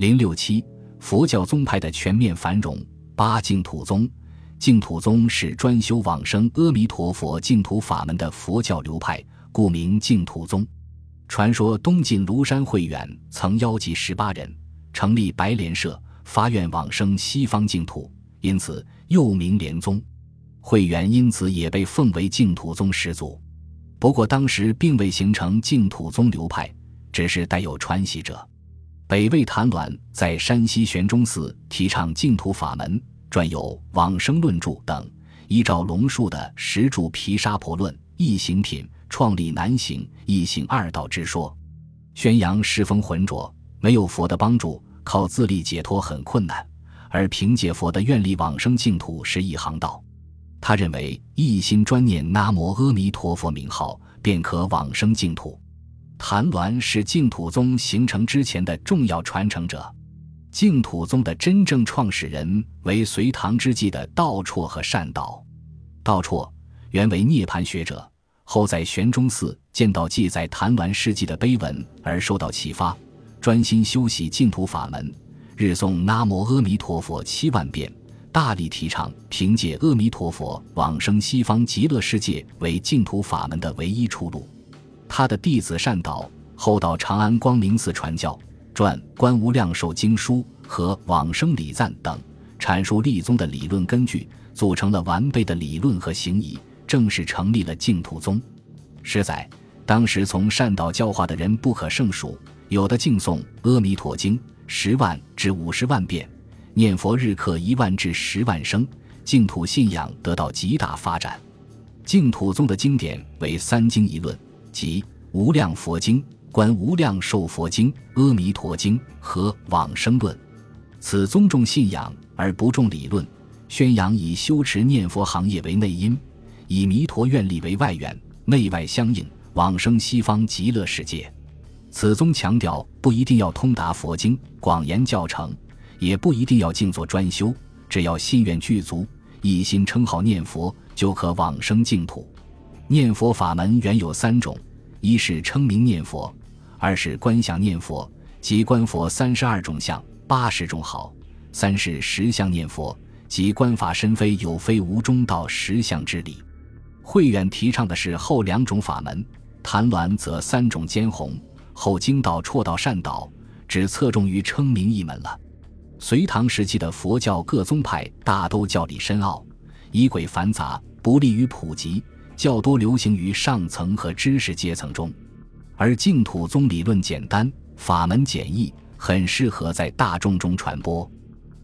零六七，佛教宗派的全面繁荣。八净土宗，净土宗是专修往生阿弥陀佛净土法门的佛教流派，故名净土宗。传说东晋庐山慧远曾邀集十八人，成立白莲社，发愿往生西方净土，因此又名莲宗。慧远因此也被奉为净土宗始祖。不过当时并未形成净土宗流派，只是带有传习者。北魏谭鸾在山西玄中寺提倡净土法门，撰有《往生论著》等，依照龙树的《十住毗沙婆论》一行品，创立难行一行二道之说，宣扬世风浑浊，没有佛的帮助，靠自力解脱很困难，而凭借佛的愿力往生净土是一行道。他认为一心专念南无阿弥陀佛名号，便可往生净土。谭鸾是净土宗形成之前的重要传承者。净土宗的真正创始人为隋唐之际的道绰和善导。道绰原为涅槃学者，后在玄中寺见到记载谭鸾事迹的碑文而受到启发，专心修习净土法门，日诵南无阿弥陀佛七万遍。大力提倡凭借阿弥陀佛往生西方极乐世界为净土法门的唯一出路。他的弟子善导后到长安光明寺传教，撰《观无量寿经书》和《往生礼赞》等，阐述立宗的理论根据，组成了完备的理论和行仪，正式成立了净土宗。实在当时从善导教化的人不可胜数，有的敬诵《阿弥陀经》十万至五十万遍。念佛日课一万至十万声，净土信仰得到极大发展。净土宗的经典为三经一论，即《无量佛经》《观无量寿佛经》《阿弥陀经》和《往生论》。此宗重信仰而不重理论，宣扬以修持念佛行业为内因，以弥陀愿力为外缘，内外相应，往生西方极乐世界。此宗强调不一定要通达佛经，广言教程。也不一定要静坐专修，只要心愿具足，一心称号念佛，就可往生净土。念佛法门原有三种：一是称名念佛，二是观想念佛，即观佛三十二种相、八十种好；三是实相念佛，即观法身非有非无中道实相之理。慧远提倡的是后两种法门，谭鸾则三种兼弘，后经道辍道善导，只侧重于称名一门了。隋唐时期的佛教各宗派大都教理深奥，仪轨繁杂，不利于普及，较多流行于上层和知识阶层中。而净土宗理论简单，法门简易，很适合在大众中传播。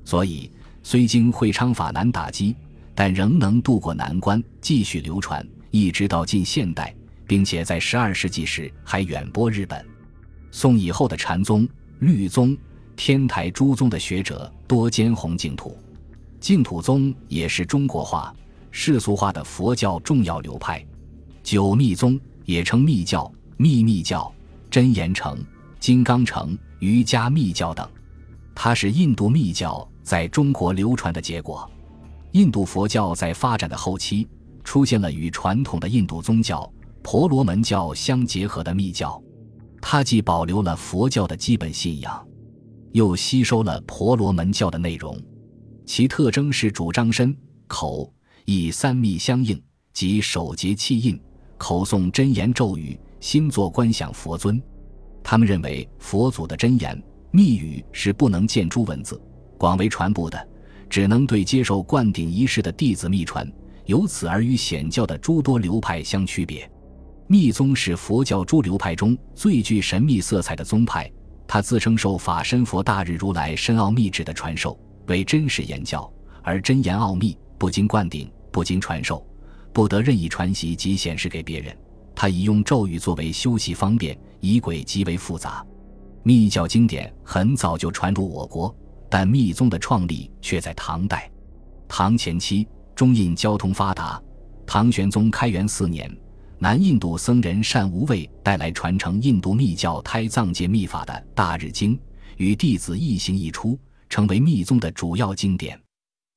所以，虽经会昌法难打击，但仍能渡过难关，继续流传，一直到近现代，并且在十二世纪时还远播日本。宋以后的禅宗、律宗。天台诸宗的学者多兼弘净土，净土宗也是中国化、世俗化的佛教重要流派。九密宗也称密教、秘密教、真言城、金刚城、瑜伽密教等，它是印度密教在中国流传的结果。印度佛教在发展的后期，出现了与传统的印度宗教婆罗门教相结合的密教，它既保留了佛教的基本信仰。又吸收了婆罗门教的内容，其特征是主张身口以三密相应，即手结气印，口诵真言咒语，心作观想佛尊。他们认为佛祖的真言密语是不能见诸文字，广为传播的，只能对接受灌顶仪式的弟子密传，由此而与显教的诸多流派相区别。密宗是佛教诸流派中最具神秘色彩的宗派。他自称受法身佛大日如来深奥秘旨的传授，为真实言教，而真言奥秘不经灌顶，不经传授，不得任意传习及显示给别人。他以用咒语作为修习方便，仪轨极为复杂。密教经典很早就传入我国，但密宗的创立却在唐代。唐前期，中印交通发达，唐玄宗开元四年。南印度僧人善无畏带来传承印度密教胎藏界密法的《大日经》，与弟子一行一出，成为密宗的主要经典。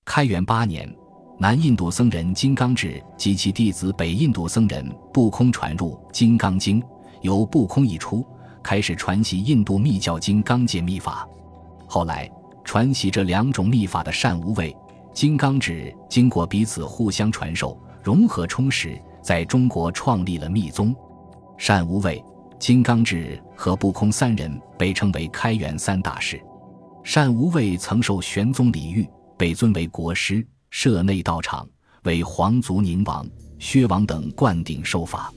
开元八年，南印度僧人金刚智及其弟子北印度僧人不空传入《金刚经》，由不空一出，开始传习印度密教金刚界密法。后来，传习这两种秘法的善无畏、金刚指，经过彼此互相传授、融合充实，在中国创立了密宗。善无畏、金刚指和不空三人被称为开元三大师。善无畏曾受玄宗礼遇，被尊为国师，设内道场，为皇族宁王、薛王等灌顶受法。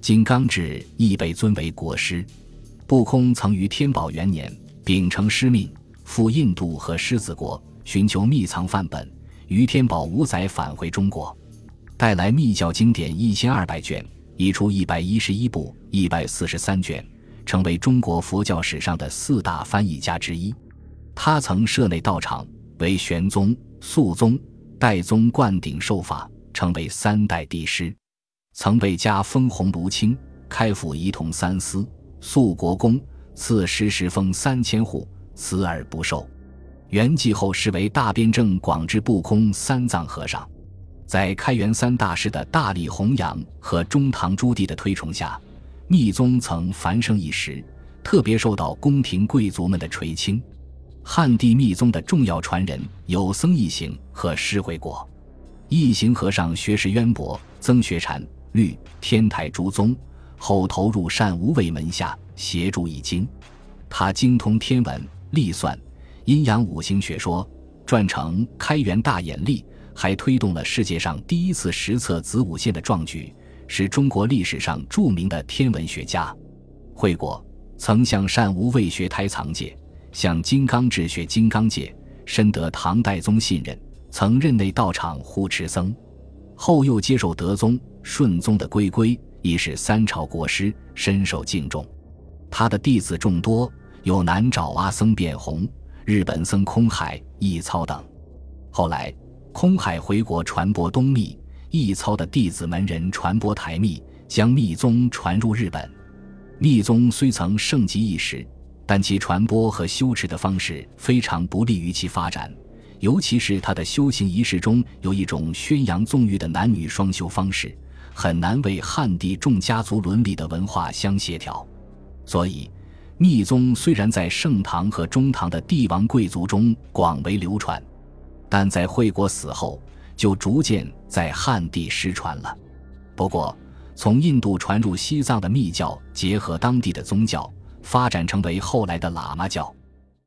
金刚智亦被尊为国师。不空曾于天宝元年秉承师命。赴印度和狮子国寻求秘藏范本，于天宝五载返回中国，带来密教经典一千二百卷，译出一百一十一部、一百四十三卷，成为中国佛教史上的四大翻译家之一。他曾设内道场，为玄宗、肃宗、代宗灌顶受法，成为三代帝师。曾被加封鸿卢卿，开府仪同三司、肃国公，赐石石封三千户。辞而不受，元继后视为大辩证广智不空三藏和尚，在开元三大师的大力弘扬和中唐朱棣的推崇下，密宗曾繁盛一时，特别受到宫廷贵族们的垂青。汉地密宗的重要传人有僧一行和施惠果，一行和尚学识渊博，曾学禅、律、天台诸宗，后投入善无畏门下协助译经，他精通天文。历算、阴阳五行学说，撰成《开元大眼历》，还推动了世界上第一次实测子午线的壮举，是中国历史上著名的天文学家。惠果曾向善无畏学胎藏界，向金刚智学金刚戒，深得唐代宗信任，曾任内道场护持僧。后又接受德宗、顺宗的规规，亦是三朝国师，深受敬重。他的弟子众多。有南爪哇僧辩弘、日本僧空海、义操等。后来，空海回国传播东密，义操的弟子门人传播台密，将密宗传入日本。密宗虽曾盛极一时，但其传播和修持的方式非常不利于其发展，尤其是他的修行仪式中有一种宣扬纵欲的男女双修方式，很难为汉地众家族伦理的文化相协调，所以。密宗虽然在盛唐和中唐的帝王贵族中广为流传，但在惠国死后就逐渐在汉地失传了。不过，从印度传入西藏的密教，结合当地的宗教，发展成为后来的喇嘛教。